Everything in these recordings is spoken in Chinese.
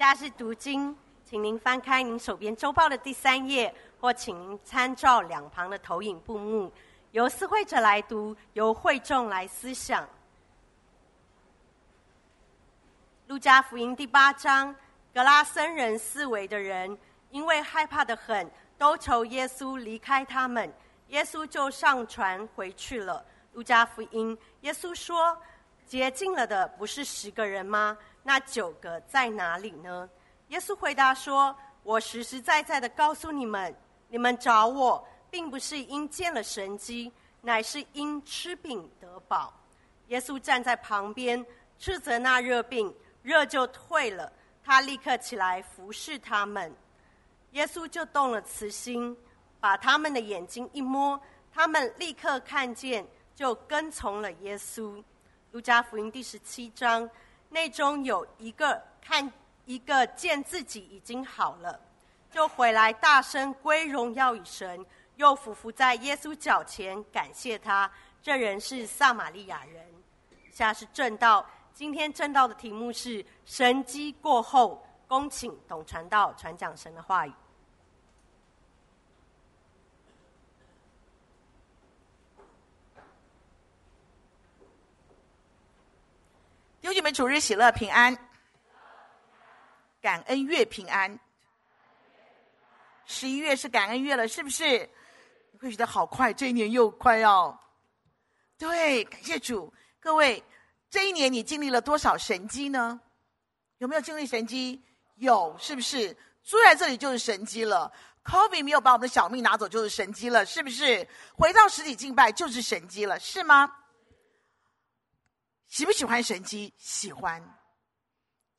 家是读经，请您翻开您手边周报的第三页，或请您参照两旁的投影布幕，由思会者来读，由会众来思想。路加福音第八章，格拉森人四围的人，因为害怕的很，都求耶稣离开他们，耶稣就上船回去了。路加福音，耶稣说：“洁净了的不是十个人吗？”那九个在哪里呢？耶稣回答说：“我实实在在的告诉你们，你们找我，并不是因见了神迹，乃是因吃饼得饱。”耶稣站在旁边，斥责那热病，热就退了。他立刻起来服侍他们。耶稣就动了慈心，把他们的眼睛一摸，他们立刻看见，就跟从了耶稣。路加福音第十七章。内中有一个看一个见自己已经好了，就回来大声归荣耀与神，又俯伏在耶稣脚前感谢他。这人是撒玛利亚人。下是正道，今天正道的题目是神迹过后，恭请董传道传讲神的话语。弟兄们，主日喜乐平安，感恩月平安。十一月是感恩月了，是不是？你会觉得好快，这一年又快要。对，感谢主。各位，这一年你经历了多少神迹呢？有没有经历神迹？有，是不是？住在这里就是神迹了。COVID 没有把我们的小命拿走，就是神迹了，是不是？回到实体敬拜就是神迹了，是吗？喜不喜欢神机？喜欢。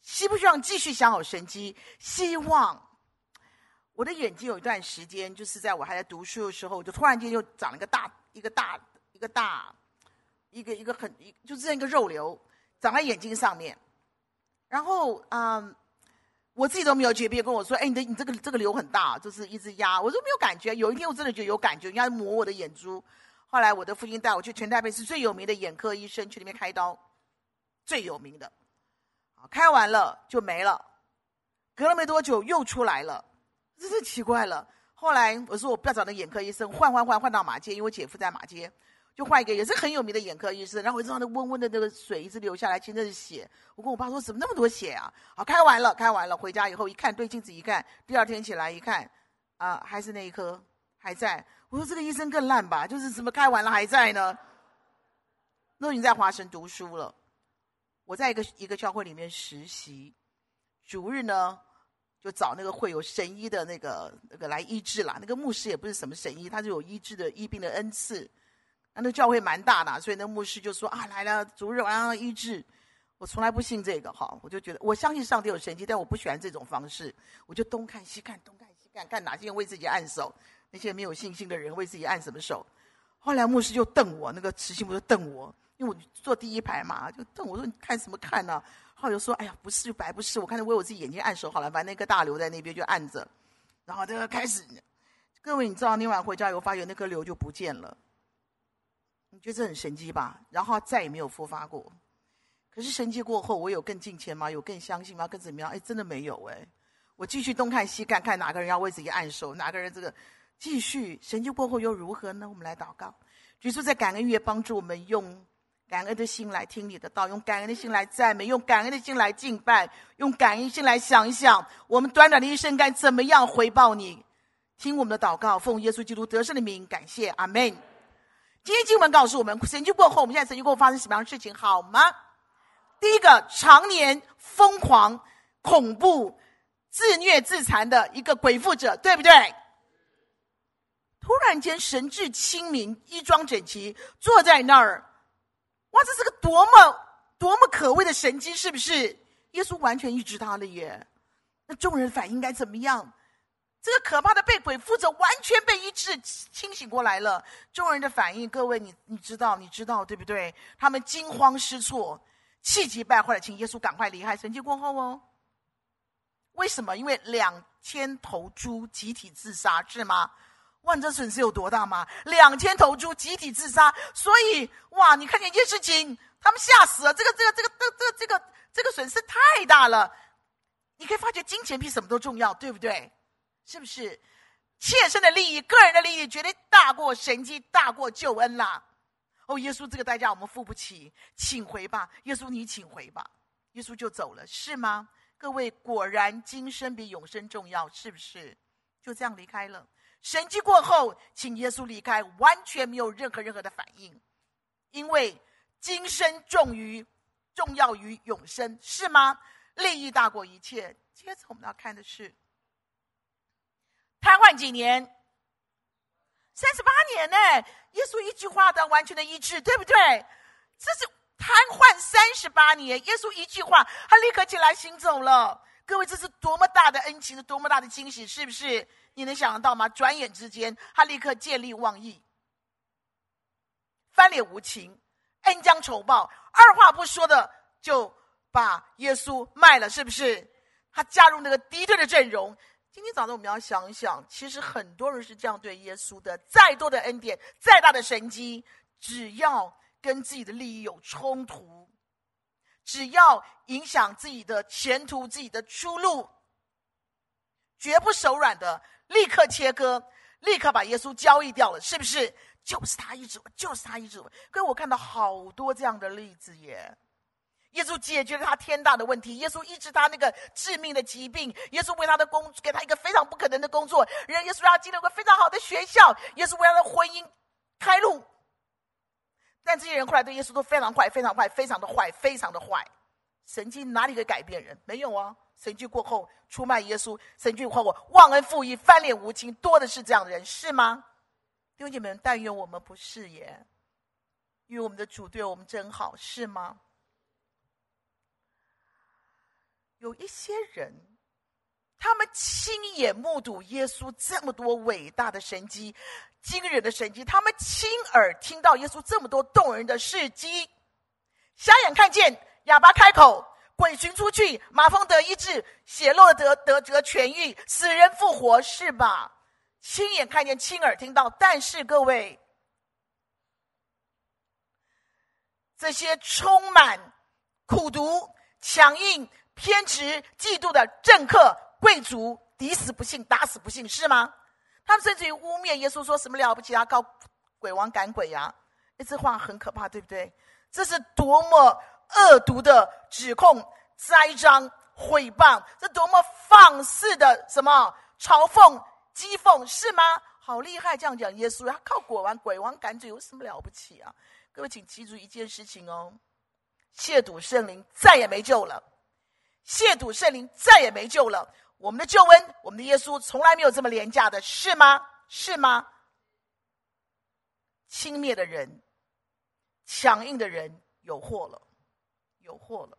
希不希望继续享有神机？希望。我的眼睛有一段时间，就是在我还在读书的时候，就突然间就长了一个大、一个大、一个大、一个一个很一，就是这样一个肉瘤长在眼睛上面。然后，嗯，我自己都没有觉，别跟我说：“哎，你的你这个这个瘤很大，就是一直压。”我说没有感觉。有一天我真的觉得有感觉，人家磨我的眼珠。后来我的父亲带我去全台北市最有名的眼科医生去那边开刀，最有名的，开完了就没了，隔了没多久又出来了，真是奇怪了。后来我说我不要找那眼科医生，换换换换到马街，因为我姐夫在马街，就换一个也是很有名的眼科医生。然后我知道那温温的那个水一直流下来，其实那是血。我跟我爸说怎么那么多血啊？好，开完了，开完了，回家以后一看，对镜子一看，第二天起来一看，啊、还是那一颗还在。我说这个医生更烂吧？就是怎么开完了还在呢？那已经在华神读书了。我在一个一个教会里面实习，主日呢就找那个会有神医的那个那个来医治啦。那个牧师也不是什么神医，他就有医治的医病的恩赐。那那教会蛮大的，所以那牧师就说啊，来了，主日晚上医治。我从来不信这个哈，我就觉得我相信上帝有神迹，但我不喜欢这种方式。我就东看西看，东看西看，看哪些人为自己按手。那些没有信心的人为自己按什么手？后来牧师就瞪我，那个慈心牧师瞪我，因为我坐第一排嘛，就瞪我说：“你看什么看呢、啊？”后来就说：“哎呀，不是就白不是，我看着为我自己眼睛按手好了，反正那颗大瘤在那边就按着。”然后这个开始，各位你知道那晚回家以后发现那颗瘤就不见了，你觉得这很神奇吧？然后再也没有复发过。可是神迹过后，我有更近前吗？有更相信吗？更怎么样？哎，真的没有哎！我继续东看西看，看哪个人要为自己按手，哪个人这个。继续，神迹过后又如何呢？我们来祷告，主耶稣在感恩月帮助我们用感恩的心来听你的道，用感恩的心来赞美，用感恩的心来敬拜，用感恩心来想一想，我们短短的一生该怎么样回报你？听我们的祷告，奉耶稣基督得胜的名，感谢阿门。今天经文告诉我们，神迹过后，我们现在神迹过后发生什么样的事情？好吗？第一个，常年疯狂、恐怖、自虐、自残的一个鬼附者，对不对？突然间神志清明，衣装整齐，坐在那儿。哇，这是个多么多么可畏的神迹，是不是？耶稣完全医治他了耶。那众人反应该怎么样？这个可怕的被鬼附着，完全被医治，清醒过来了。众人的反应，各位你你知道你知道对不对？他们惊慌失措，气急败坏的请耶稣赶快离开。神迹过后哦，为什么？因为两千头猪集体自杀，是吗？万这损失有多大吗？两千头猪集体自杀，所以哇，你看见一件事情，他们吓死了。这个、这个、这个、这、这个、这个、这个损失太大了。你可以发觉金钱比什么都重要，对不对？是不是？切身的利益、个人的利益，绝对大过神迹，大过救恩啦！哦，耶稣，这个代价我们付不起，请回吧，耶稣，你请回吧。耶稣就走了，是吗？各位，果然今生比永生重要，是不是？就这样离开了。神迹过后，请耶稣离开，完全没有任何任何的反应，因为今生重于重要于永生，是吗？利益大过一切。接着我们要看的是。瘫痪几年？三十八年呢？耶稣一句话的完全的医治，对不对？这是瘫痪三十八年，耶稣一句话，他立刻起来行走了。各位，这是多么大的恩情，是多么大的惊喜，是不是？你能想得到吗？转眼之间，他立刻见利忘义，翻脸无情，恩将仇报，二话不说的就把耶稣卖了，是不是？他加入那个敌对的阵容。今天早上我们要想一想，其实很多人是这样对耶稣的：再多的恩典，再大的神迹，只要跟自己的利益有冲突，只要影响自己的前途、自己的出路，绝不手软的，立刻切割，立刻把耶稣交易掉了，是不是？就是他医治我，就是他医治我。可我看到好多这样的例子耶。耶稣解决了他天大的问题，耶稣医治他那个致命的疾病，耶稣为他的工给他一个非常不可能的工作，人耶稣让他进了一个非常好的学校，耶稣为他的婚姻开路。但这些人后来对耶稣都非常坏，非常坏，非常的坏，非常的坏。神迹哪里可以改变人？没有啊！神迹过后出卖耶稣，神迹过后忘恩负义，翻脸无情，多的是这样的人，是吗？弟兄姐妹们，但愿我们不是耶，因为我们的主对我们真好，是吗？有一些人，他们亲眼目睹耶稣这么多伟大的神迹、惊人的神迹，他们亲耳听到耶稣这么多动人的事迹：瞎眼看见，哑巴开口，鬼群出去，麻风得医治，血漏得得得痊愈，死人复活，是吧？亲眼看见，亲耳听到。但是各位，这些充满苦毒、强硬。偏执、嫉妒的政客、贵族，抵死不信，打死不信，是吗？他们甚至于污蔑耶稣，说什么了不起啊，靠鬼王赶鬼呀、啊？这话很可怕，对不对？这是多么恶毒的指控、栽赃、诽谤，这多么放肆的什么嘲讽、讥讽，是吗？好厉害，这样讲耶稣，他靠鬼王、鬼王赶鬼，有什么了不起啊？各位，请记住一件事情哦：亵渎圣灵再也没救了。亵渎圣灵再也没救了。我们的救恩，我们的耶稣，从来没有这么廉价的，是吗？是吗？轻蔑的人，强硬的人，有祸了，有祸了。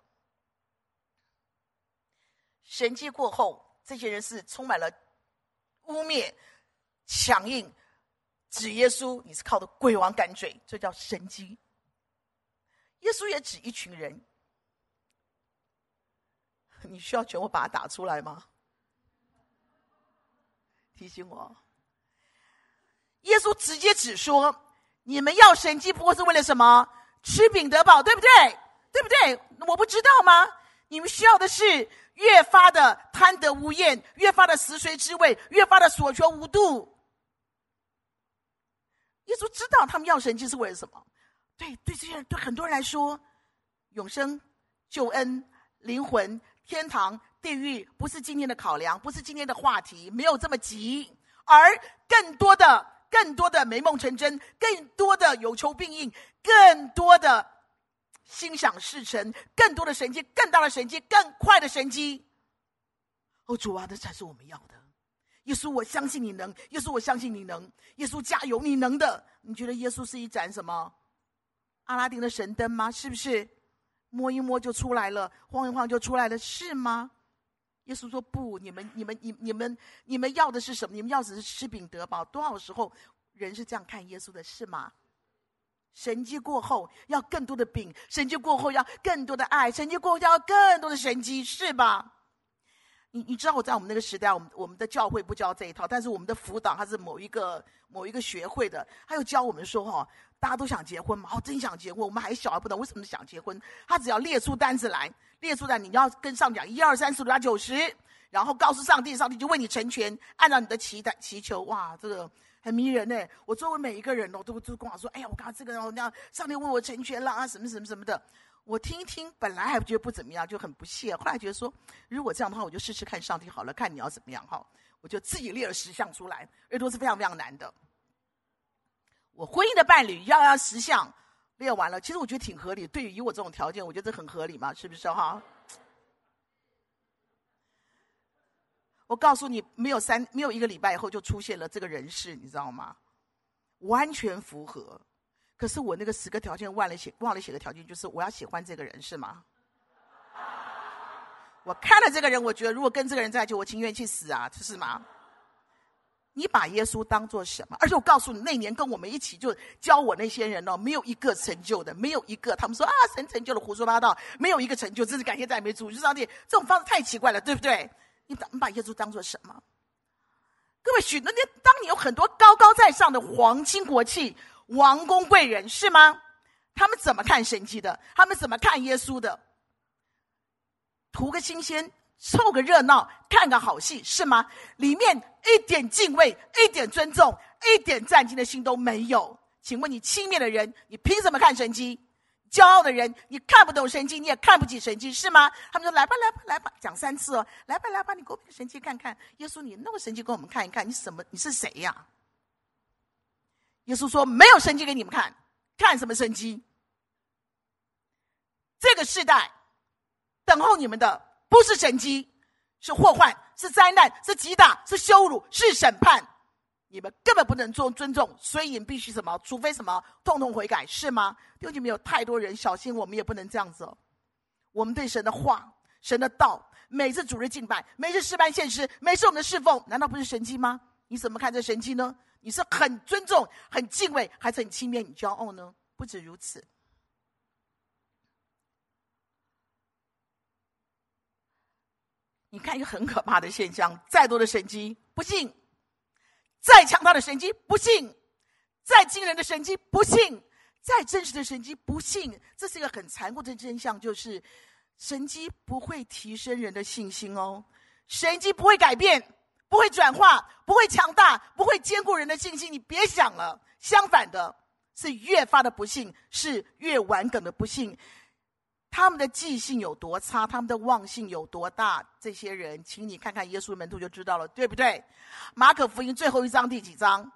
神迹过后，这些人是充满了污蔑、强硬，指耶稣你是靠的鬼王赶嘴，这叫神迹。耶稣也指一群人。你需要全部把它打出来吗？提醒我，耶稣直接只说：“你们要神迹，不过是为了什么？吃饼得饱，对不对？对不对？我不知道吗？你们需要的是越发的贪得无厌，越发的食髓知味，越发的所求无度。”耶稣知道他们要神迹是为了什么？对，对这些人，对很多人来说，永生、救恩、灵魂。天堂、地狱不是今天的考量，不是今天的话题，没有这么急。而更多的、更多的美梦成真，更多的有求必应，更多的心想事成，更多的神迹，更大的神迹，更快的神迹。哦，主啊，这才是我们要的。耶稣，我相信你能。耶稣，我相信你能。耶稣，加油，你能的。你觉得耶稣是一盏什么？阿拉丁的神灯吗？是不是？摸一摸就出来了，晃一晃就出来了，是吗？耶稣说：“不，你们、你们、你、你们、你们要的是什么？你们要的是吃饼得饱。多少时候人是这样看耶稣的，是吗？神迹过后要更多的饼，神迹过后要更多的爱，神迹过后要更多的神迹，是吧？你你知道我在我们那个时代，我们我们的教会不教这一套，但是我们的辅导他是某一个某一个学会的，他又教我们说哈，大家都想结婚嘛，哦，真想结婚，我们还小还不懂为什么想结婚，他只要列出单子来，列出来你要跟上讲一二三四五六七九十，然后告诉上帝，上帝就为你成全，按照你的祈祷祈求，哇，这个很迷人呢。我周围每一个人哦，都都跟我说，哎呀，我刚刚这个人哦，那样上帝为我成全了啊，什么什么什么的。我听一听，本来还觉得不怎么样，就很不屑。后来觉得说，如果这样的话，我就试试看上帝好了，看你要怎么样哈。我就自己列了十项出来，而都是非常非常难的。我婚姻的伴侣要要十项列完了，其实我觉得挺合理。对于以我这种条件，我觉得这很合理嘛，是不是哈？我告诉你，没有三没有一个礼拜以后就出现了这个人事，你知道吗？完全符合。可是我那个十个条件忘了写，忘了写个条件，就是我要喜欢这个人，是吗？我看了这个人，我觉得如果跟这个人在一起，我情愿去死啊，是吗？你把耶稣当做什么？而且我告诉你，那年跟我们一起就教我那些人哦，没有一个成就的，没有一个。他们说啊，神成就了，胡说八道，没有一个成就，真是感谢赞美主。就上帝这种方式太奇怪了，对不对？你把你把耶稣当做什么？各位许多年，当你有很多高高在上的皇亲国戚。王公贵人是吗？他们怎么看神迹的？他们怎么看耶稣的？图个新鲜，凑个热闹，看个好戏是吗？里面一点敬畏、一点尊重、一点战兢的心都没有。请问你轻蔑的人，你凭什么看神迹？骄傲的人，你看不懂神迹，你也看不起神迹是吗？他们说：“来吧，来吧，来吧，讲三次哦，来吧，来吧，你给我个神迹看看。耶稣，你弄个神迹给我们看一看，你什么？你是谁呀？”耶稣说：“没有神迹给你们看，看什么神迹？这个世代等候你们的不是神迹，是祸患，是灾难，是击打，是羞辱，是审判。你们根本不能做尊重，所以你必须什么？除非什么？痛痛悔改，是吗？弟兄姐妹，有太多人小心，我们也不能这样子哦。我们对神的话、神的道，每次主日敬拜，每次诗班献诗，每次我们的侍奉，难道不是神迹吗？你怎么看这神迹呢？”你是很尊重、很敬畏，还是很轻蔑、你骄傲呢？不止如此，你看一个很可怕的现象：再多的神迹不信；再强大的神迹不信；再惊人的神迹不信；再真实的神迹不信。这是一个很残酷的真相，就是神迹不会提升人的信心哦，神迹不会改变。不会转化，不会强大，不会坚固人的信心。你别想了，相反的是越发的不信，是越顽梗的不信。他们的记性有多差，他们的忘性有多大？这些人，请你看看耶稣门徒就知道了，对不对？马可福音最后一章第几章？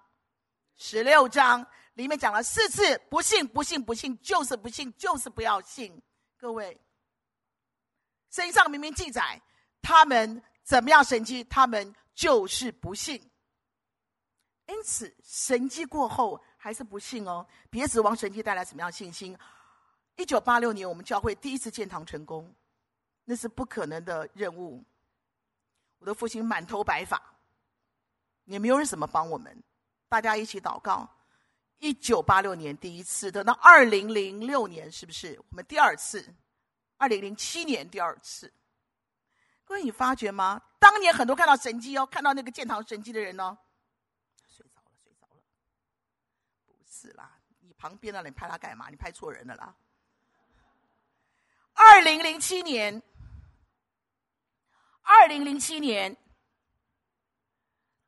十六章里面讲了四次：不信，不信，不信，就是不信，就是不要信。各位，圣经上明明记载他们怎么样神迹，他们。就是不信，因此神迹过后还是不信哦。别指望神迹带来什么样信心。一九八六年，我们教会第一次建堂成功，那是不可能的任务。我的父亲满头白发，也没有人怎么帮我们，大家一起祷告。一九八六年第一次，等到二零零六年，是不是我们第二次？二零零七年第二次。各位，你发觉吗？当年很多看到神迹哦，看到那个建堂神迹的人哦，睡着了，睡着了。不是啦，你旁边的人拍他干嘛？你拍错人了啦。二零零七年，二零零七年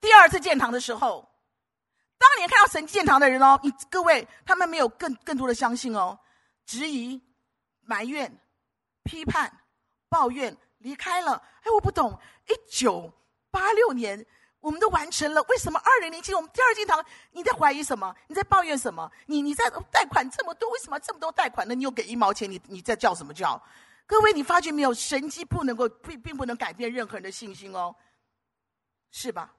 第二次建堂的时候，当年看到神建堂的人哦，你各位他们没有更更多的相信哦，质疑、埋怨、批判、抱怨。离开了，哎，我不懂。一九八六年，我们都完成了，为什么二零零七我们第二建堂，你在怀疑什么？你在抱怨什么？你你在贷款这么多，为什么这么多贷款呢？你又给一毛钱，你你在叫什么叫？各位，你发觉没有？神迹不能够并并不能改变任何人的信心哦，是吧？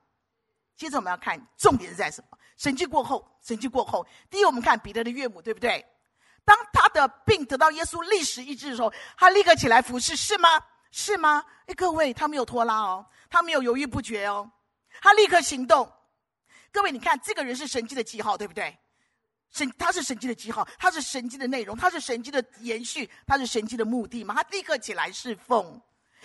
接着我们要看重点是在什么？神迹过后，神迹过后，第一，我们看彼得的岳母，对不对？当他的病得到耶稣立时医治的时候，他立刻起来服侍，是吗？是吗？哎，各位，他没有拖拉哦，他没有犹豫不决哦，他立刻行动。各位，你看，这个人是神迹的记号，对不对？神，他是神迹的记号，他是神迹的内容，他是神迹的延续，他是神迹的目的嘛？他立刻起来侍奉。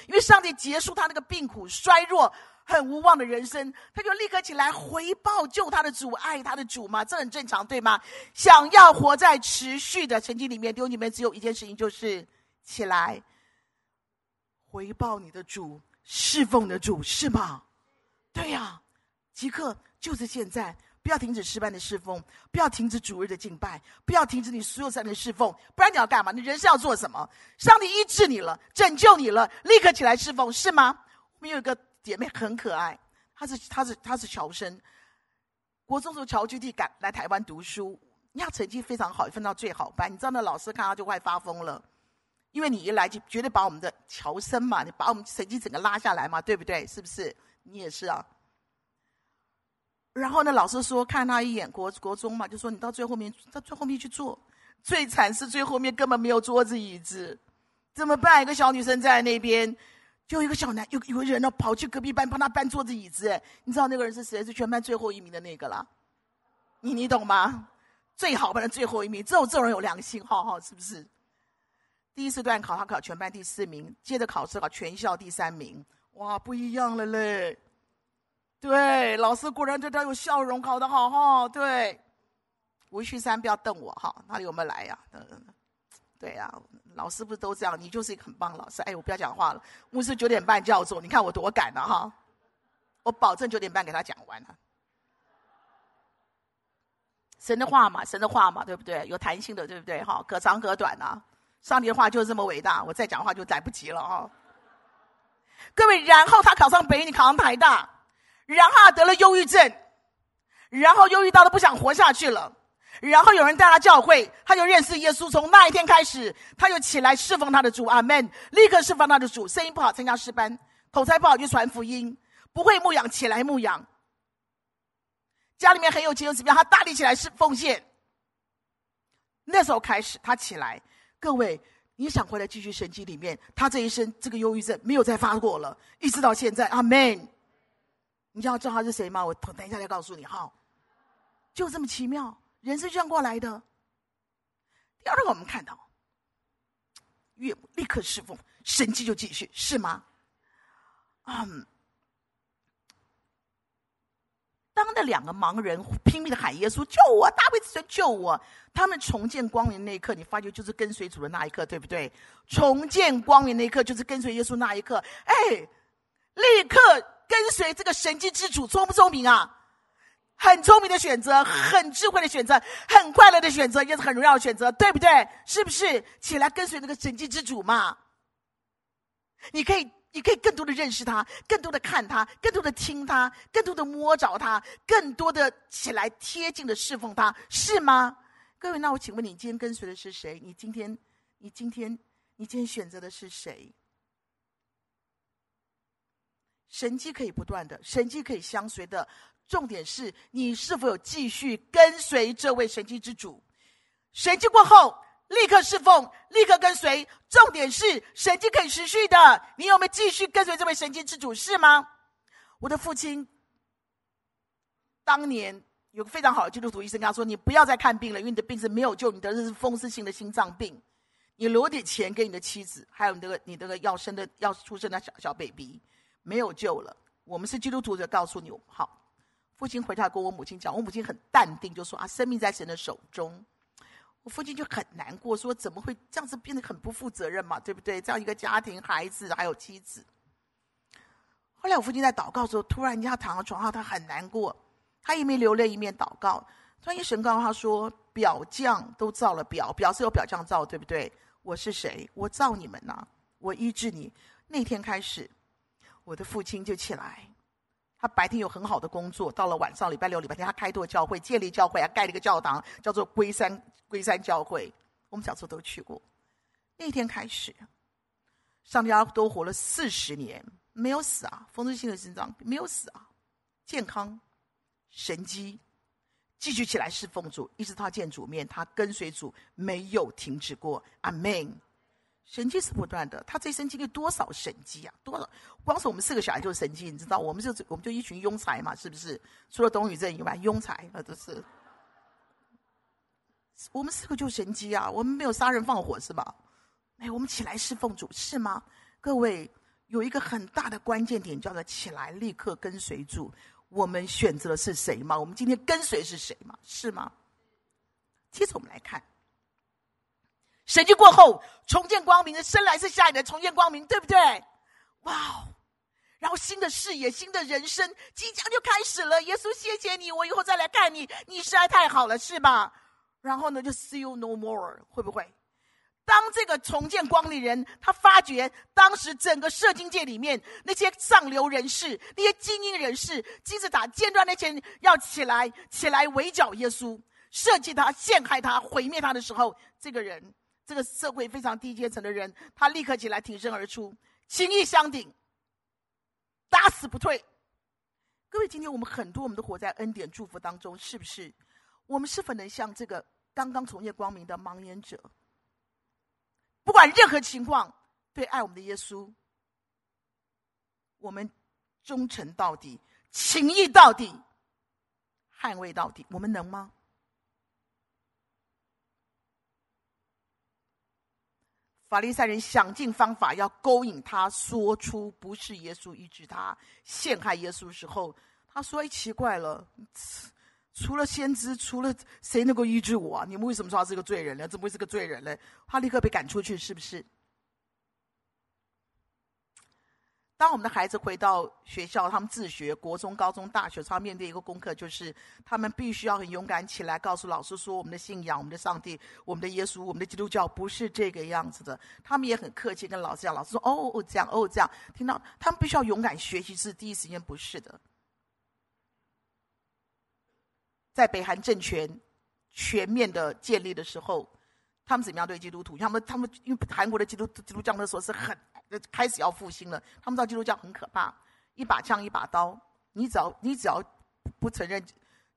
因为上帝结束他那个病苦、衰弱、很无望的人生，他就立刻起来回报救他的主、爱他的主嘛，这很正常，对吗？想要活在持续的神迹里面，弟兄姐妹只有一件事情，就是起来回报你的主、侍奉的主，是吗？对呀、即刻就是现在。不要停止诗班的侍奉，不要停止主日的敬拜，不要停止你所有在的侍奉，不然你要干嘛？你人生要做什么？上帝医治你了，拯救你了，立刻起来侍奉，是吗？我们有一个姐妹很可爱，她是她是她是侨生，国中时候侨居地赶来台湾读书，你要成绩非常好，分到最好班。你知道那老师看她就快发疯了，因为你一来就绝对把我们的侨生嘛，你把我们成绩整个拉下来嘛，对不对？是不是？你也是啊。然后呢，老师说看他一眼，国国中嘛，就说你到最后面，到最后面去坐。最惨是最后面根本没有桌子椅子，怎么办？一个小女生在那边，就一个小男有有人呢跑去隔壁班帮他搬桌子椅子。你知道那个人是谁？是全班最后一名的那个啦。你你懂吗？最好班的最后一名，只有这种人有良心，哈哈是不是？第一次段考他考全班第四名，接着考试考全校第三名，哇，不一样了嘞。对，老师果然对他有笑容，考得好哈。对，吴旭山不要瞪我哈，哪里有没有来呀？嗯，对呀，老师不是都这样？你就是一个很棒的老师。哎，我不要讲话了。牧师九点半叫我走，你看我多赶啊哈！我保证九点半给他讲完了。神的话嘛，神的话嘛，对不对？有弹性的，对不对？哈，可长可短啊。上帝的话就是这么伟大，我再讲话就来不及了哈。各位，然后他考上北一女，你考上台大。然后他得了忧郁症，然后忧郁到都不想活下去了。然后有人带他教会，他就认识耶稣。从那一天开始，他就起来侍奉他的主，阿门。立刻侍奉他的主。声音不好参加诗班，口才不好就传福音，不会牧养起来牧养。家里面很有钱有怎么样？他大力起来是奉献。那时候开始，他起来。各位，你想回来继续神迹里面，他这一生这个忧郁症没有再发过了，一直到现在，阿门。你知道知道他是谁吗？我等一下再告诉你哈。就这么奇妙，人是这样过来的。第二个，我们看到，岳母立刻侍奉，神迹就继续，是吗？嗯。当那两个盲人拼命的喊耶稣救我，大卫子孙救我，他们重见光明那一刻，你发觉就是跟随主的那一刻，对不对？重见光明那一刻，就是跟随耶稣那一刻。哎，立刻。跟随这个神迹之主，聪不聪明啊？很聪明的选择，很智慧的选择，很快乐的选择，也是很荣耀的选择，对不对？是不是？起来跟随那个神迹之主嘛？你可以，你可以更多的认识他，更多的看他，更多的听他，更多的摸着他，更多的起来贴近的侍奉他，是吗？各位，那我请问你，今天跟随的是谁？你今天，你今天，你今天选择的是谁？神迹可以不断的，神迹可以相随的，重点是你是否有继续跟随这位神迹之主。神迹过后，立刻侍奉，立刻跟随。重点是神迹可以持续的，你有没有继续跟随这位神迹之主？是吗？我的父亲当年有个非常好的基督徒医生跟他说：“你不要再看病了，因为你的病是没有救，你得的是风湿性的心脏病。你留点钱给你的妻子，还有你这个你这个要生的要出生的小小 baby。”没有救了。我们是基督徒，就告诉你好。父亲回家跟我母亲讲，我母亲很淡定，就说啊，生命在神的手中。我父亲就很难过，说怎么会这样子变得很不负责任嘛，对不对？这样一个家庭，孩子还有妻子。后来我父亲在祷告的时候，突然间他躺在床上，他很难过，他一面流泪一面祷告。突然神告诉他说：“表匠都造了表，表是有表匠造，对不对？我是谁？我造你们呐、啊，我医治你。那天开始。”我的父亲就起来，他白天有很好的工作，到了晚上，礼拜六、礼拜天，他开拓教会，建立教会，还盖了一个教堂，叫做龟山龟山教会。我们小时候都去过。那天开始，上帝阿都活了四十年，没有死啊，风湿性的心脏没有死啊，健康，神迹，继续起来侍奉主，一直到见主面，他跟随主没有停止过。阿门。神迹是不断的，他这一生经历多少神迹啊？多少？光是我们四个小孩就是神迹，你知道？我们就我们就一群庸才嘛，是不是？除了董宇正以外，庸才那都是。我们四个就神迹啊！我们没有杀人放火是吧？哎，我们起来侍奉主是吗？各位，有一个很大的关键点，叫做起来，立刻跟随主。我们选择的是谁吗？我们今天跟随是谁吗？是吗？接着我们来看，神迹过后重见光明的生来是下一代重见光明，对不对？哇哦！然后新的视野、新的人生即将就开始了。耶稣，谢谢你，我以后再来看你，你实在太好了，是吧？然后呢，就 see you no more，会不会？当这个重见光明人，他发觉当时整个圣经界里面那些上流人士、那些精英人士、金字塔尖端那些人要起来、起来围剿耶稣、设计他、陷害他、毁灭他的时候，这个人，这个社会非常低阶层的人，他立刻起来挺身而出，情义相挺，打死不退。各位，今天我们很多我们都活在恩典祝福当中，是不是？我们是否能像这个刚刚从业光明的盲眼者？不管任何情况，对爱我们的耶稣，我们忠诚到底，情义到底，捍卫到底，我们能吗？法利赛人想尽方法要勾引他，说出不是耶稣医治他，陷害耶稣的时候，他说：“哎，奇怪了。”除了先知，除了谁能够医治我啊？你们为什么说他是个罪人呢？怎么会是个罪人呢？他立刻被赶出去，是不是？当我们的孩子回到学校，他们自学，国中、高中、大学，他面对一个功课，就是他们必须要很勇敢起来，告诉老师说：我们的信仰、我们的上帝、我们的耶稣、我们的基督教不是这个样子的。他们也很客气跟老师讲，老师说：哦哦，这样，哦这样。听到他们必须要勇敢学习，是第一时间不是的。在北韩政权全面的建立的时候，他们怎么样对基督徒？他们他们因为韩国的基督基督教那时候是很开始要复兴了，他们知道基督教很可怕，一把枪一把刀，你只要你只要不承认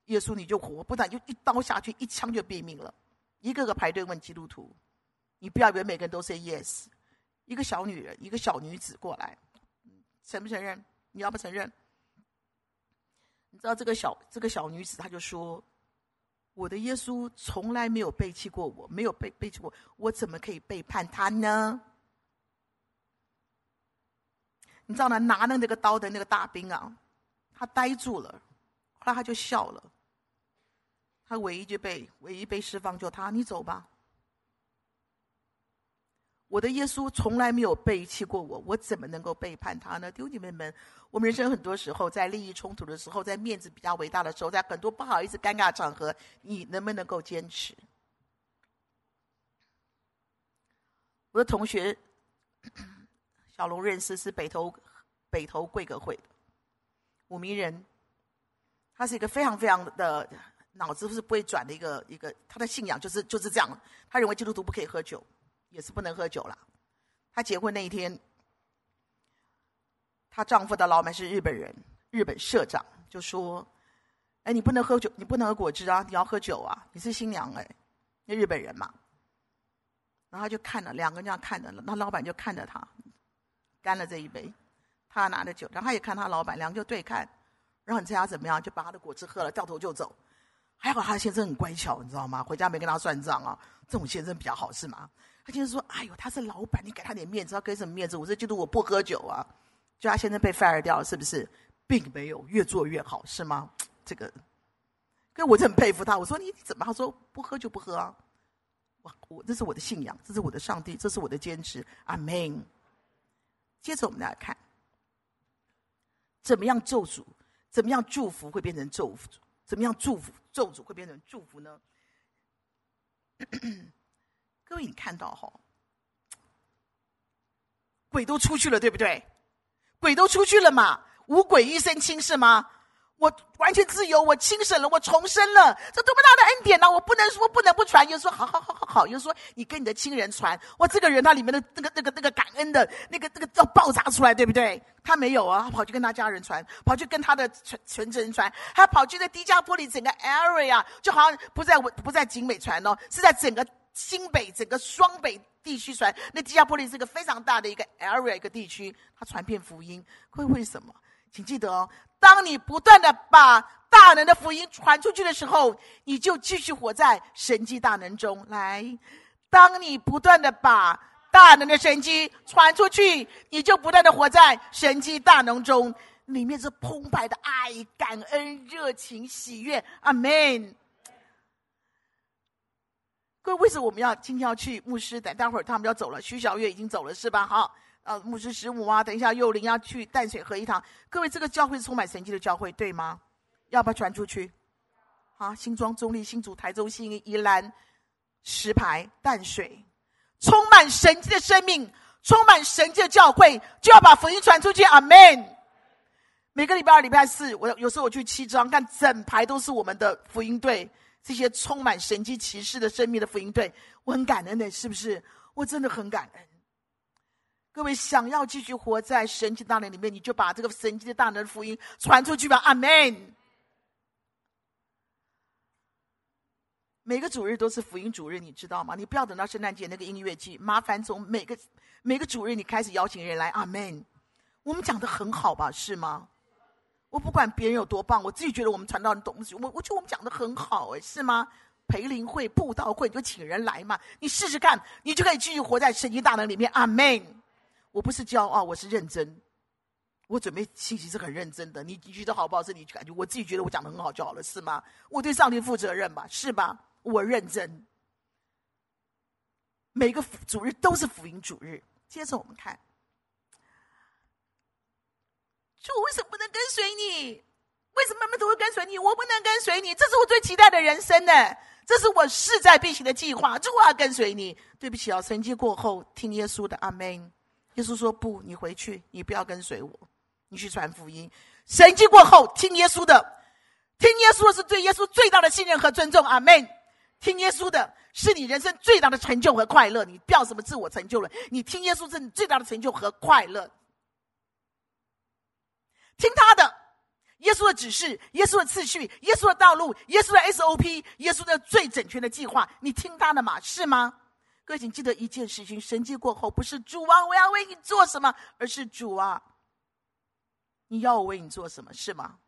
耶稣，你就活；不然就一刀下去，一枪就毙命了。一个个排队问基督徒，你不要以为每个人都 say yes。一个小女人，一个小女子过来，承不承认？你要不承认？你知道这个小这个小女子，她就说：“我的耶稣从来没有背弃过我，没有背背弃过，我怎么可以背叛他呢？”你知道吗？拿着那个刀的那个大兵啊，他呆住了，后来他就笑了。他唯一就被唯一被释放就他，你走吧。我的耶稣从来没有背弃过我，我怎么能够背叛他呢？弟兄姐妹们，我们人生很多时候在利益冲突的时候，在面子比较伟大的时候，在很多不好意思、尴尬场合，你能不能够坚持？我的同学小龙认识是北投北投贵格会的武明人，他是一个非常非常的脑子是不会转的一个一个，他的信仰就是就是这样，他认为基督徒不可以喝酒。也是不能喝酒了。她结婚那一天，她丈夫的老板是日本人，日本社长就说：“哎，你不能喝酒，你不能喝果汁啊，你要喝酒啊，你是新娘哎，那日本人嘛。”然后他就看了，两个人这样看着，那老板就看着他，干了这一杯，他拿着酒，然后他也看他老板，两个就对看，然后你猜他怎么样？就把他的果汁喝了，掉头就走。还好他先生很乖巧，你知道吗？回家没跟他算账啊，这种先生比较好是吗？他就是说：“哎呦，他是老板，你给他点面子，要给什么面子？我这觉得我不喝酒啊。”就他现在被 fire 掉了，是不是？并没有，越做越好，是吗？这个，可我就很佩服他。我说：“你怎么？”他说：“不喝就不喝啊。”我我这是我的信仰，这是我的上帝，这是我的坚持。阿门。接着我们来看，怎么样咒诅，怎么样祝福会变成咒诅？怎么样祝福咒诅会变成祝福呢？各位，你看到哈，鬼都出去了，对不对？鬼都出去了嘛，无鬼一身轻是吗？我完全自由，我清省了，我重生了，这多么大的恩典呢、我不能说不能不传，又说好好好好好，又说你跟你的亲人传，哇，这个人他里面的那个那个那个感恩的那个那个要爆炸出来，对不对？他没有啊，他跑去跟他家人传，跑去跟他的全全职人传，还跑去在低加坡里整个 area，就好像不在不在景美传哦，是在整个。新北整个双北地区传，那低加坡里是个非常大的一个 area 一个地区，他传遍福音，会为什么？请记得哦，当你不断的把大能的福音传出去的时候，你就继续活在神迹大能中。来，当你不断的把大能的神迹传出去，你就不断的活在神迹大能中，里面是澎湃的爱、感恩、热情、喜悦。阿门。各位，为什么我们要今天要去牧师？等待会儿他们要走了，徐小月已经走了，是吧？好，呃，牧师十五啊，等一下幼龄要去淡水合一堂。各位，这个教会是充满神迹的教会，对吗？要不要传出去？啊，新庄、中立、新竹、台中、新宜兰、石牌、淡水，充满神迹的生命，充满神迹的教会，就要把福音传出去。阿门。每个礼拜二、礼拜四，我有时候我去七张，看整排都是我们的福音队。这些充满神迹奇事的生命的福音队，我很感恩的，是不是？我真的很感恩。各位想要继续活在神迹大能里面，你就把这个神迹的大能福音传出去吧。阿门。每个主日都是福音主日，你知道吗？你不要等到圣诞节那个音乐季，麻烦从每个每个主日你开始邀请人来。阿门。我们讲的很好吧？是吗？我不管别人有多棒，我自己觉得我们传道人东西，我我觉得我们讲的很好，哎，是吗？培灵会、布道会，你就请人来嘛，你试试看，你就可以继续活在神迹大能里面。阿门。我不是骄傲，我是认真。我准备信息是很认真的，你你觉得好不好？是你感觉，我自己觉得我讲的很好就好了，是吗？我对上帝负责任吧，是吧？我认真。每个主日都是福音主日。接着我们看。就我为什么不能跟随你？为什么妈妈都会跟随你？我不能跟随你，这是我最期待的人生呢。这是我势在必行的计划，就我要跟随你。对不起啊，神迹过后听耶稣的，阿门。耶稣说不，你回去，你不要跟随我，你去传福音。神迹过后听耶稣的，听耶稣的是对耶稣最大的信任和尊重，阿门。听耶稣的是你人生最大的成就和快乐，你不要什么自我成就了，你听耶稣是你最大的成就和快乐。听他的，耶稣的指示，耶稣的次序，耶稣的道路，耶稣的 SOP，耶稣的最整全的计划，你听他的嘛？是吗？各位请记得一件事情：神迹过后，不是主啊，我要为你做什么，而是主啊，你要我为你做什么？是吗？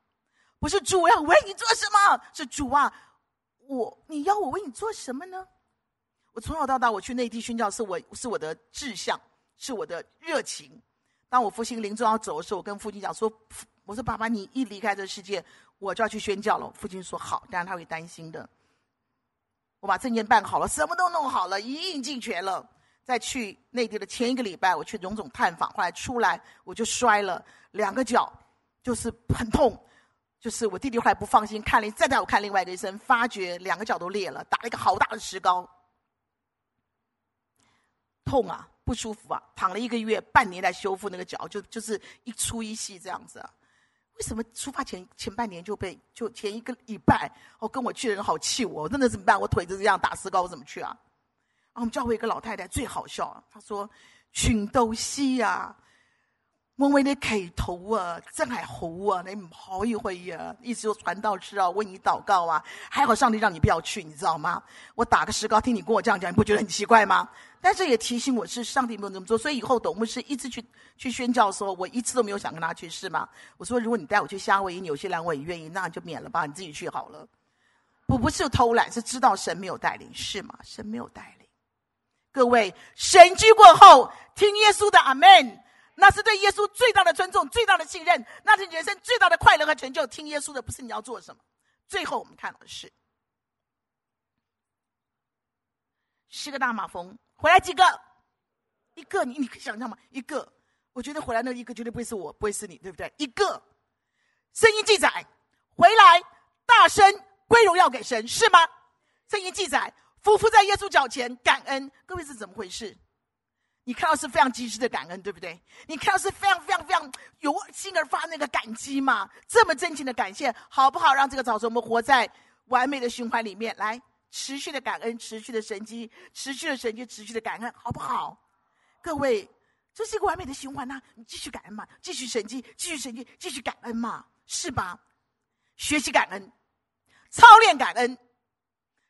不是主，我要为你做什么？是主啊，我你要我为你做什么呢？我从小到大，我去内地宣教，是我是我的志向，是我的热情。当我父亲临终要走的时候，我跟父亲讲说：“我说爸爸，你一离开这世界，我就要去宣教了。”父亲说：“好，但是他会担心的。”我把证件办好了，什么都弄好了，一应俱全了。在去内地的前一个礼拜，我去荣总探访，后来出来我就摔了两个脚，就是很痛。就是我弟弟后来不放心，看了再带我看另外一个医生，发觉两个脚都裂了，打了一个好大的石膏，痛啊！不舒服啊，躺了一个月，半年来修复那个脚，就就是一粗一细这样子啊。为什么出发前前半年就被就前一个礼拜哦，跟我去的人好气我，我真的怎么办？我腿就这样打石膏，我怎么去啊？然后我们教会一个老太太最好笑，她说：“群都西呀。”我为你祈祷啊，真系好啊！你唔可以去啊，意思说传道是啊，为你祷告啊。还好上帝让你不要去，你知道吗？我打个石膏，听你跟我这样讲，你不觉得很奇怪吗？但是也提醒我是上帝没有这么做，所以以后董牧师一直去去宣教的时候，我一次都没有想跟他去，是吗？我说如果你带我去夏威夷、纽西兰，我也愿意，那就免了吧，你自己去好了。我不是偷懒，是知道神没有带领，是吗？神没有带领。各位，神迹过后，听耶稣的阿门。那是对耶稣最大的尊重、最大的信任，那是人生最大的快乐和成就。听耶稣的不是你要做什么。最后我们看到的是十个大马蜂回来几个？一个，你你可以想象吗？一个，我觉得回来那一个绝对不会是我，不会是你，对不对？一个，圣经记载回来大声归荣耀给神，是吗？圣经记载夫妇在耶稣脚前感恩，各位是怎么回事？你看到是非常及时的感恩，对不对？你看到是非常非常非常由心而发那个感激嘛？这么真情的感谢，好不好？让这个早晨我们活在完美的循环里面，来持续的感恩，持续的神迹，持续的神迹，持续的感恩，好不好？各位，这是一个完美的循环呐、你继续感恩嘛，继续神迹，继续神迹，继续感恩嘛，是吧？学习感恩，操练感恩，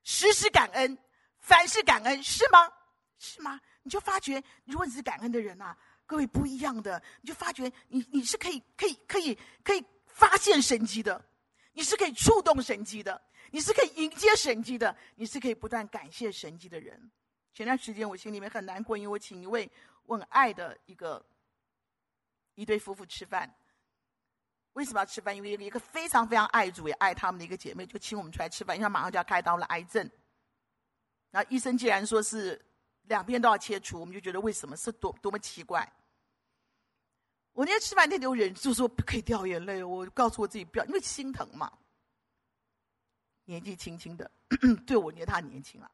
时时感恩，凡事感恩，是吗？是吗？你就发觉，如果你是感恩的人呐、各位不一样的，你就发觉你你是可以可以可以可以发现神迹的，你是可以触动神迹的，你是可以迎接神迹的，你是可以不断感谢神迹的人。前段时间我心里面很难过，因为我请一位我很爱的一个一对夫妇吃饭。为什么要吃饭？因为一个非常非常爱主也爱他们的一个姐妹，就请我们出来吃饭，因为她马上就要开刀了，癌症。然后医生既然说是两边都要切除，我们就觉得为什么是多多么奇怪。我那天吃饭那天我忍住说不可以掉眼泪，我告诉我自己不要，因为心疼嘛。年纪轻轻的，对我觉得他年轻啊，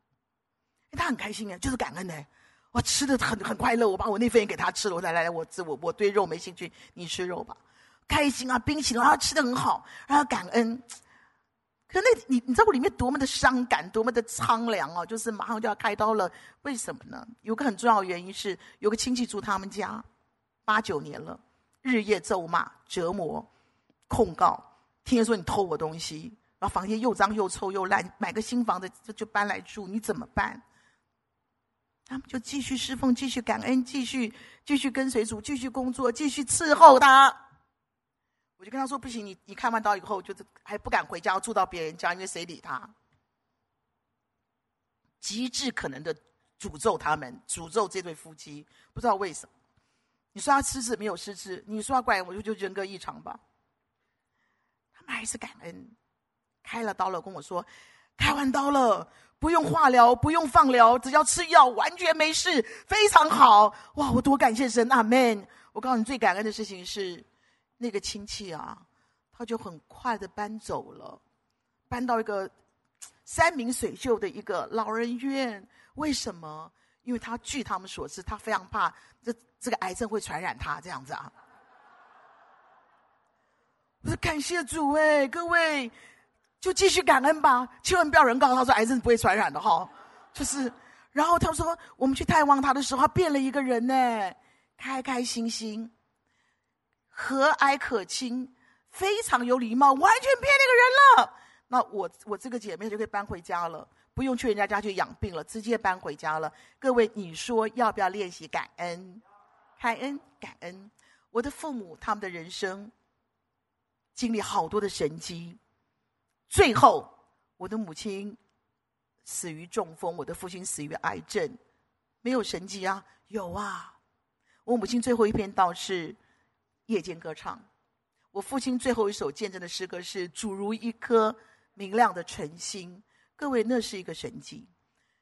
他很开心啊，就是感恩呢。我吃的很很快乐，我把我那份也给他吃了。我再来来，我吃我我对肉没兴趣，你吃肉吧。开心啊，冰淇淋，啊吃的很好，然后感恩。那你你知道我里面多么的伤感，多么的苍凉哦，就是马上就要开刀了。为什么呢？有个很重要的原因是，有个亲戚住他们家八九年了，日夜咒骂、折磨、控告，天天说你偷我东西，然后房间又脏又臭又烂，买个新房子就就搬来住，你怎么办？他们就继续侍奉，继续感恩，继续继续跟随主，继续工作，继续伺候他。我就跟他说：“不行，你你看完刀以后，就是还不敢回家，住到别人家，因为谁理他？极致可能的诅咒他们，诅咒这对夫妻，不知道为什么。你说他失智没有失智，你说他怪我，就就人格异常吧。他们还是感恩，开了刀了，跟我说，开完刀了，不用化疗，不用放疗，只要吃药，完全没事，非常好。哇，我多感谢神，阿门。我告诉你，最感恩的事情是。”那个亲戚啊，他就很快的搬走了，搬到一个山明水秀的一个老人院。为什么？因为他据他们所知，他非常怕这这个癌症会传染他这样子啊。我说感谢主哎，各位就继续感恩吧，千万不要人告诉他说癌症不会传染的哈。就是，然后他说我们去探望他的时候，他变了一个人呢，开开心心。和蔼可亲，非常有礼貌，完全变那个人了。那我我这个姐妹就可以搬回家了，不用去人家家去养病了，直接搬回家了。各位，你说要不要练习感恩？感恩，感恩。我的父母他们的人生经历好多的神迹，最后我的母亲死于中风，我的父亲死于癌症，没有神迹啊？有啊！我母亲最后一篇道是。夜间歌唱，我父亲最后一首见证的诗歌是“主如一颗明亮的晨星”。各位，那是一个神迹。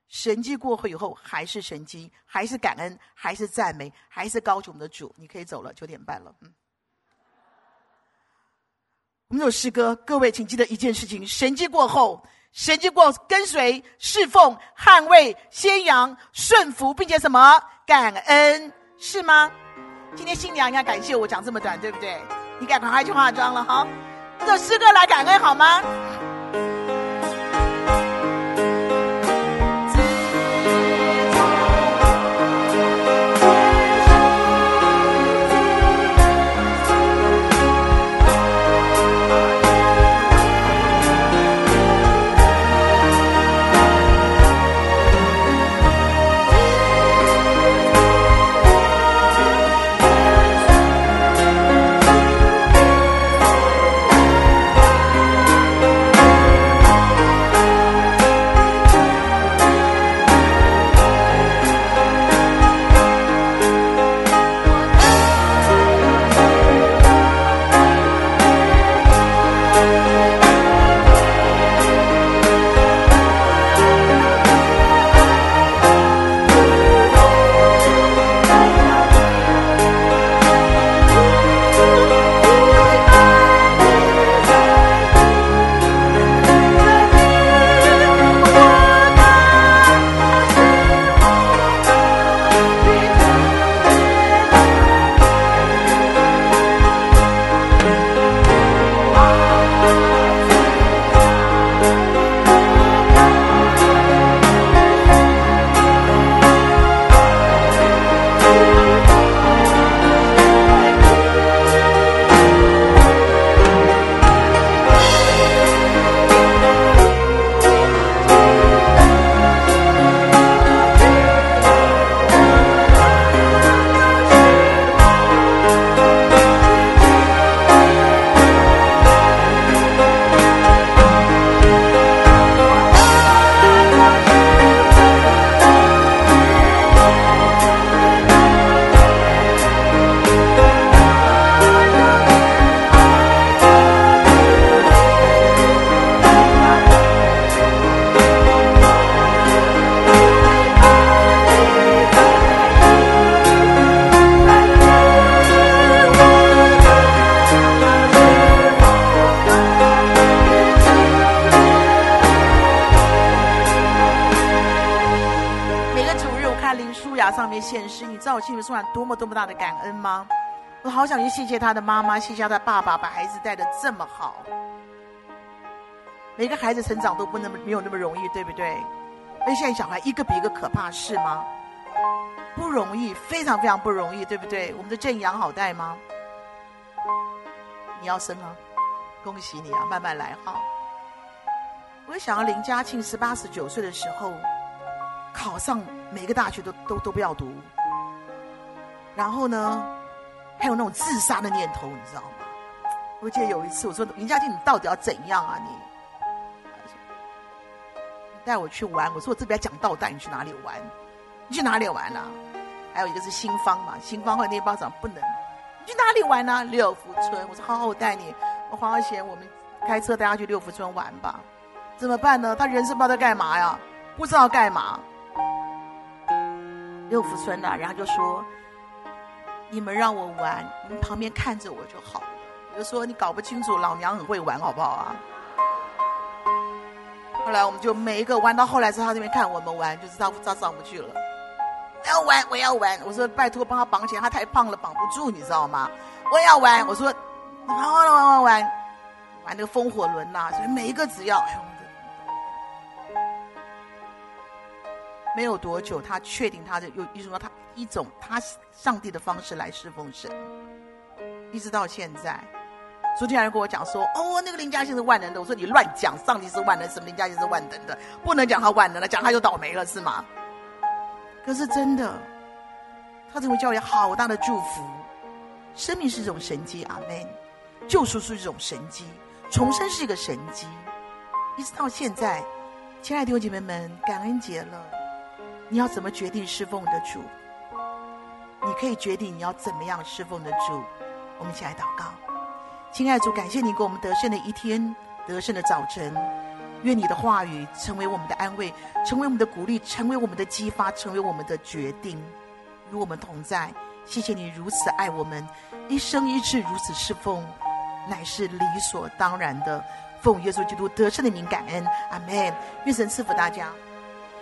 神迹过后以后，还是神迹，还是感恩，还是赞美，还是高举我们的主。你可以走了，九点半了。嗯，我们有诗歌，各位请记得一件事情：神迹过后，神迹过跟随、侍奉、捍卫、宣扬、顺服，并且什么感恩，是吗？今天新娘应该感谢我讲这么短，对不对？你赶快去化妆了哈，这师哥来感恩好吗？心里充满多么多么大的感恩吗？我好想去谢谢他的妈妈，谢谢他的爸爸，把孩子带的这么好。每个孩子成长都不那么没有那么容易，对不对？而现在小孩一个比一个可怕，是吗？不容易，非常非常不容易，对不对？我们的正阳好带吗？你要生啊，恭喜你啊，慢慢来哈。我想要林嘉庆十八十九岁的时候，考上每个大学都都都不要读，然后呢，还有那种自杀的念头，你知道吗？我记得有一次我说林嘉庆，你到底要怎样啊你？带我去玩，我说我这边讲道，带你去哪里玩？你去哪里玩啊？还有一个是新方嘛，新芳和那班长不能。你去哪里玩呢、啊？六福村。我说好好，我带你。我花钱，我们开车带他去六福村玩吧。怎么办呢？他人生不知道干嘛呀？不知道干嘛。六福村的、啊，然后就说：“你们让我玩，你们旁边看着我就好。”我就说：“你搞不清楚，老娘很会玩，好不好啊？”后来我们就每一个玩到后来，是他这边看我们玩，就是他他上不去了。我要玩，我要玩。我说拜托帮他绑起来，他太胖了绑不住，你知道吗？我要玩。我说玩玩玩玩玩玩，玩那个风火轮呐、所以每一个只要，没有多久，他确定他的有一种他一种他上帝的方式来侍奉神，一直到现在。昨天有人跟我讲说：“哦，那个林嘉庆是万能的。”我说：“你乱讲，上帝是万能，什么林嘉庆是万能的？不能讲他万能了，讲他就倒霉了，是吗？”可是真的，他成为教会好大的祝福。生命是一种神迹，阿门。救赎是一种神迹，重生是一个神迹。一直到现在，亲爱的弟兄姐妹们，感恩节了，你要怎么决定侍奉你的主？你可以决定你要怎么样侍奉的主。我们一起来祷告。亲爱的主，感谢你给我们得胜的一天，得胜的早晨。愿你的话语成为我们的安慰，成为我们的鼓励，成为我们的激发，成为我们的决定，与我们同在。谢谢你如此爱我们，一生一世如此侍奉，乃是理所当然的。奉耶稣基督得胜的名感恩，阿门。愿神赐福大家。